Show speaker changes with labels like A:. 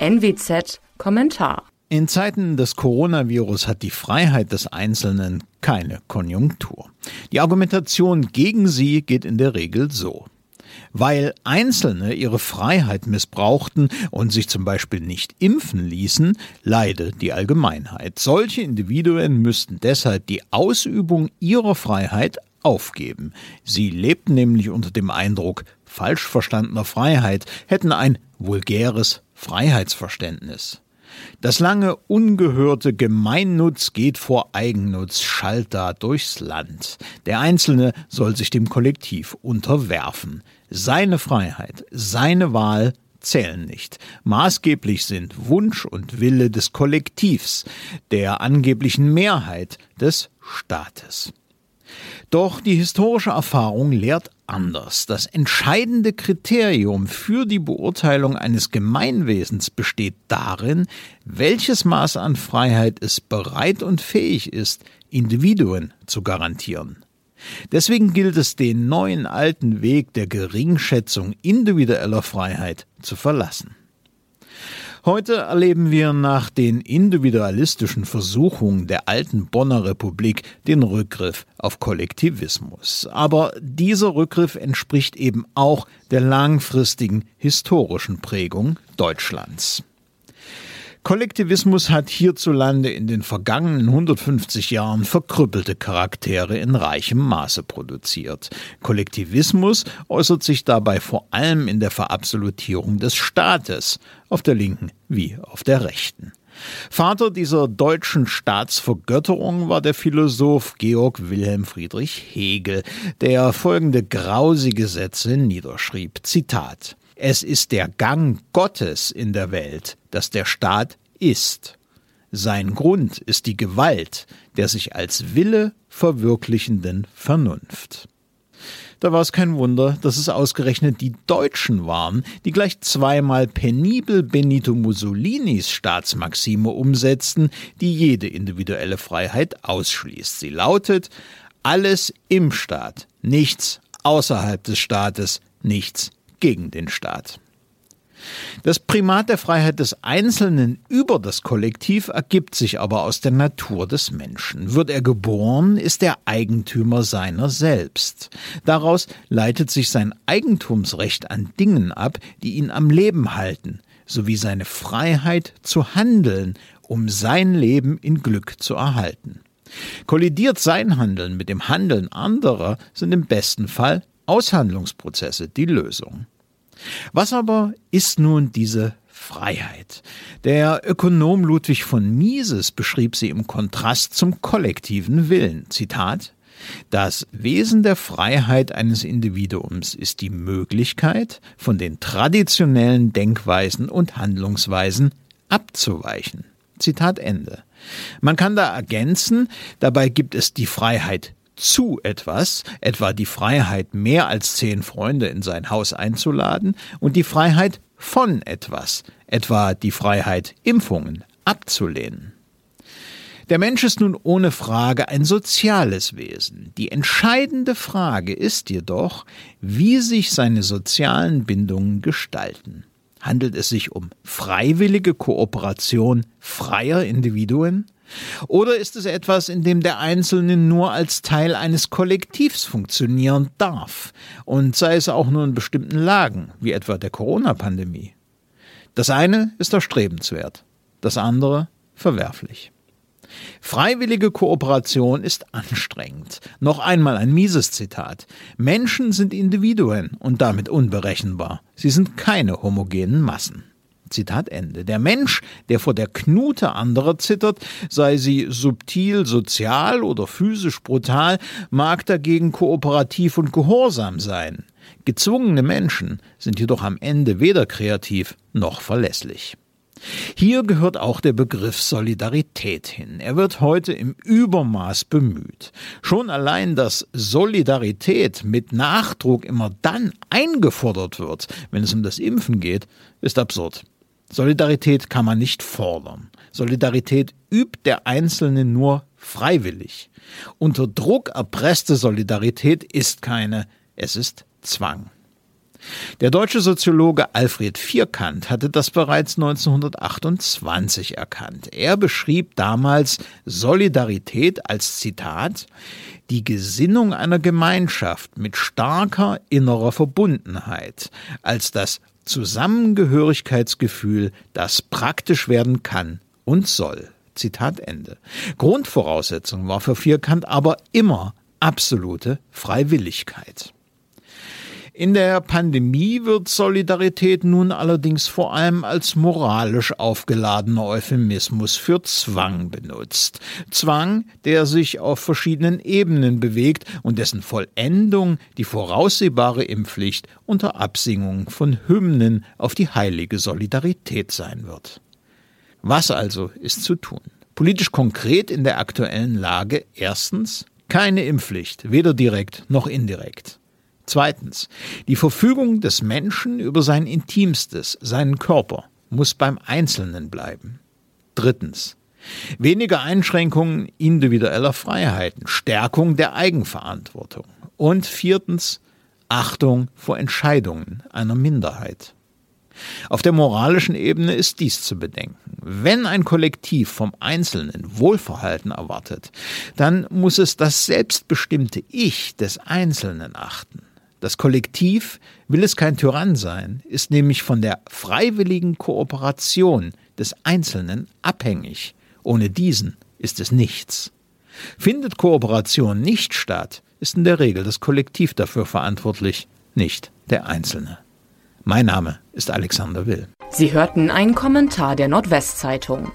A: NWZ Kommentar
B: in Zeiten des Coronavirus hat die Freiheit des Einzelnen keine Konjunktur. Die Argumentation gegen sie geht in der Regel so. Weil Einzelne ihre Freiheit missbrauchten und sich zum Beispiel nicht impfen ließen, leide die Allgemeinheit. Solche Individuen müssten deshalb die Ausübung ihrer Freiheit aufgeben. Sie lebten nämlich unter dem Eindruck falsch verstandener Freiheit, hätten ein vulgäres Freiheitsverständnis. Das lange ungehörte Gemeinnutz geht vor Eigennutz schallt da durchs Land. Der Einzelne soll sich dem Kollektiv unterwerfen. Seine Freiheit, seine Wahl zählen nicht. Maßgeblich sind Wunsch und Wille des Kollektivs, der angeblichen Mehrheit des Staates. Doch die historische Erfahrung lehrt anders. Das entscheidende Kriterium für die Beurteilung eines Gemeinwesens besteht darin, welches Maß an Freiheit es bereit und fähig ist, Individuen zu garantieren. Deswegen gilt es, den neuen alten Weg der Geringschätzung individueller Freiheit zu verlassen. Heute erleben wir nach den individualistischen Versuchungen der alten Bonner Republik den Rückgriff auf Kollektivismus. Aber dieser Rückgriff entspricht eben auch der langfristigen historischen Prägung Deutschlands. Kollektivismus hat hierzulande in den vergangenen 150 Jahren verkrüppelte Charaktere in reichem Maße produziert. Kollektivismus äußert sich dabei vor allem in der Verabsolutierung des Staates, auf der linken wie auf der rechten. Vater dieser deutschen Staatsvergötterung war der Philosoph Georg Wilhelm Friedrich Hegel, der folgende grausige Sätze niederschrieb. Zitat es ist der Gang Gottes in der Welt, dass der Staat ist. Sein Grund ist die Gewalt der sich als Wille verwirklichenden Vernunft. Da war es kein Wunder, dass es ausgerechnet die Deutschen waren, die gleich zweimal penibel Benito Mussolinis Staatsmaxime umsetzten, die jede individuelle Freiheit ausschließt. Sie lautet alles im Staat, nichts außerhalb des Staates, nichts gegen den Staat. Das Primat der Freiheit des Einzelnen über das Kollektiv ergibt sich aber aus der Natur des Menschen. Wird er geboren, ist er Eigentümer seiner selbst. Daraus leitet sich sein Eigentumsrecht an Dingen ab, die ihn am Leben halten, sowie seine Freiheit zu handeln, um sein Leben in Glück zu erhalten. Kollidiert sein Handeln mit dem Handeln anderer, sind im besten Fall Aushandlungsprozesse die Lösung. Was aber ist nun diese Freiheit? Der Ökonom Ludwig von Mises beschrieb sie im Kontrast zum kollektiven Willen. Zitat das Wesen der Freiheit eines Individuums ist die Möglichkeit, von den traditionellen Denkweisen und Handlungsweisen abzuweichen. Zitat Ende. Man kann da ergänzen, dabei gibt es die Freiheit zu etwas, etwa die Freiheit, mehr als zehn Freunde in sein Haus einzuladen, und die Freiheit von etwas, etwa die Freiheit, Impfungen abzulehnen. Der Mensch ist nun ohne Frage ein soziales Wesen. Die entscheidende Frage ist jedoch, wie sich seine sozialen Bindungen gestalten. Handelt es sich um freiwillige Kooperation freier Individuen? Oder ist es etwas, in dem der Einzelne nur als Teil eines Kollektivs funktionieren darf, und sei es auch nur in bestimmten Lagen, wie etwa der Corona-Pandemie? Das eine ist erstrebenswert, das andere verwerflich. Freiwillige Kooperation ist anstrengend. Noch einmal ein mieses Zitat. Menschen sind Individuen und damit unberechenbar. Sie sind keine homogenen Massen. Zitat Ende. Der Mensch, der vor der Knute anderer zittert, sei sie subtil, sozial oder physisch brutal, mag dagegen kooperativ und gehorsam sein. Gezwungene Menschen sind jedoch am Ende weder kreativ noch verlässlich. Hier gehört auch der Begriff Solidarität hin. Er wird heute im Übermaß bemüht. Schon allein, dass Solidarität mit Nachdruck immer dann eingefordert wird, wenn es um das Impfen geht, ist absurd. Solidarität kann man nicht fordern. Solidarität übt der Einzelne nur freiwillig. Unter Druck erpresste Solidarität ist keine, es ist Zwang. Der deutsche Soziologe Alfred Vierkant hatte das bereits 1928 erkannt. Er beschrieb damals Solidarität als Zitat die Gesinnung einer Gemeinschaft mit starker innerer Verbundenheit als das Zusammengehörigkeitsgefühl, das praktisch werden kann und soll. Zitat Ende. Grundvoraussetzung war für Vierkant aber immer absolute Freiwilligkeit. In der Pandemie wird Solidarität nun allerdings vor allem als moralisch aufgeladener Euphemismus für Zwang benutzt. Zwang, der sich auf verschiedenen Ebenen bewegt und dessen Vollendung die voraussehbare Impfpflicht unter Absingung von Hymnen auf die heilige Solidarität sein wird. Was also ist zu tun? Politisch konkret in der aktuellen Lage erstens keine Impfpflicht, weder direkt noch indirekt. Zweitens, die Verfügung des Menschen über sein Intimstes, seinen Körper, muss beim Einzelnen bleiben. Drittens, weniger Einschränkungen individueller Freiheiten, Stärkung der Eigenverantwortung. Und viertens, Achtung vor Entscheidungen einer Minderheit. Auf der moralischen Ebene ist dies zu bedenken. Wenn ein Kollektiv vom Einzelnen Wohlverhalten erwartet, dann muss es das selbstbestimmte Ich des Einzelnen achten. Das Kollektiv will es kein Tyrann sein, ist nämlich von der freiwilligen Kooperation des Einzelnen abhängig. Ohne diesen ist es nichts. Findet Kooperation nicht statt, ist in der Regel das Kollektiv dafür verantwortlich, nicht der Einzelne. Mein Name ist Alexander Will.
A: Sie hörten einen Kommentar der Nordwestzeitung.